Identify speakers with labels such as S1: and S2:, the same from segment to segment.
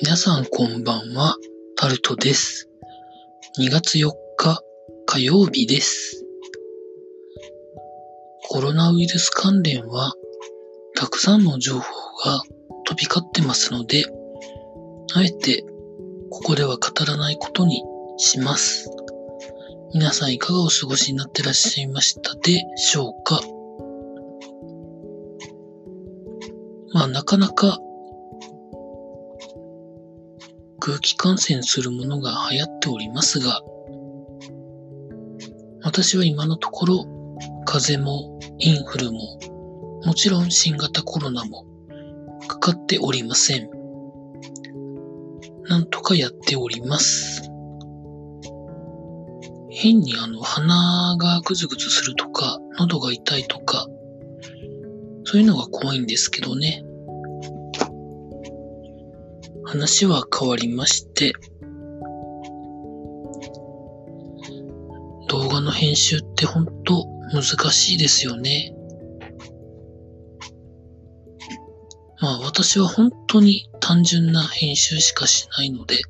S1: 皆さんこんばんは、タルトです。2月4日火曜日です。コロナウイルス関連はたくさんの情報が飛び交ってますので、あえてここでは語らないことにします。皆さんいかがお過ごしになってらっしゃいましたでしょうかまあなかなか空気感染するものが流行っておりますが、私は今のところ風邪もインフルももちろん新型コロナもかかっておりません。なんとかやっております。変にあの鼻がぐずぐずするとか喉が痛いとかそういうのが怖いんですけどね。話は変わりまして、動画の編集ってほんと難しいですよね。まあ私は本当に単純な編集しかしないので、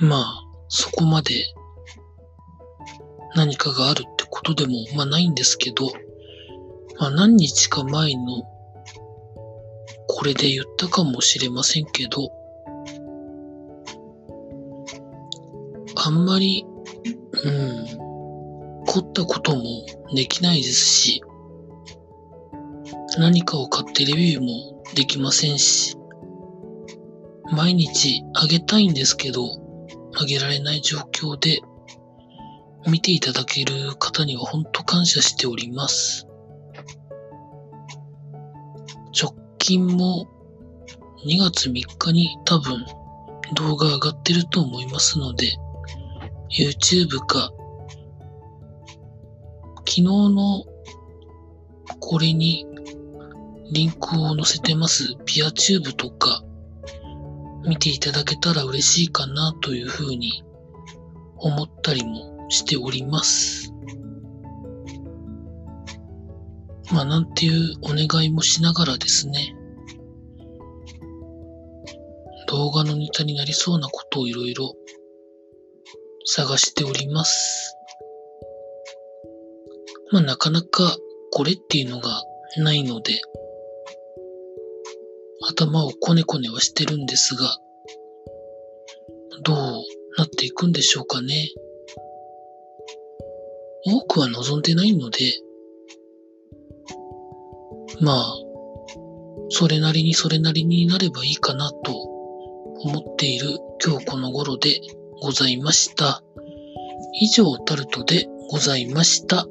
S1: まあそこまで何かがあるってことでもまあないんですけど、まあ何日か前のこれで言ったかもしれませんけど、あんまり、うん、凝ったこともできないですし、何かを買ってレビューもできませんし、毎日あげたいんですけど、あげられない状況で、見ていただける方には本当感謝しております。近も2月3日に多分動画上がってると思いますので、YouTube か、昨日のこれにリンクを載せてますピアチューブとか見ていただけたら嬉しいかなというふうに思ったりもしております。まあなんていうお願いもしながらですね、動画のネタになりそうなことをいろいろ探しております。まあなかなかこれっていうのがないので、頭をこねこねはしてるんですが、どうなっていくんでしょうかね。多くは望んでないので、まあ、それなりにそれなりになればいいかなと思っている今日この頃でございました。以上タルトでございました。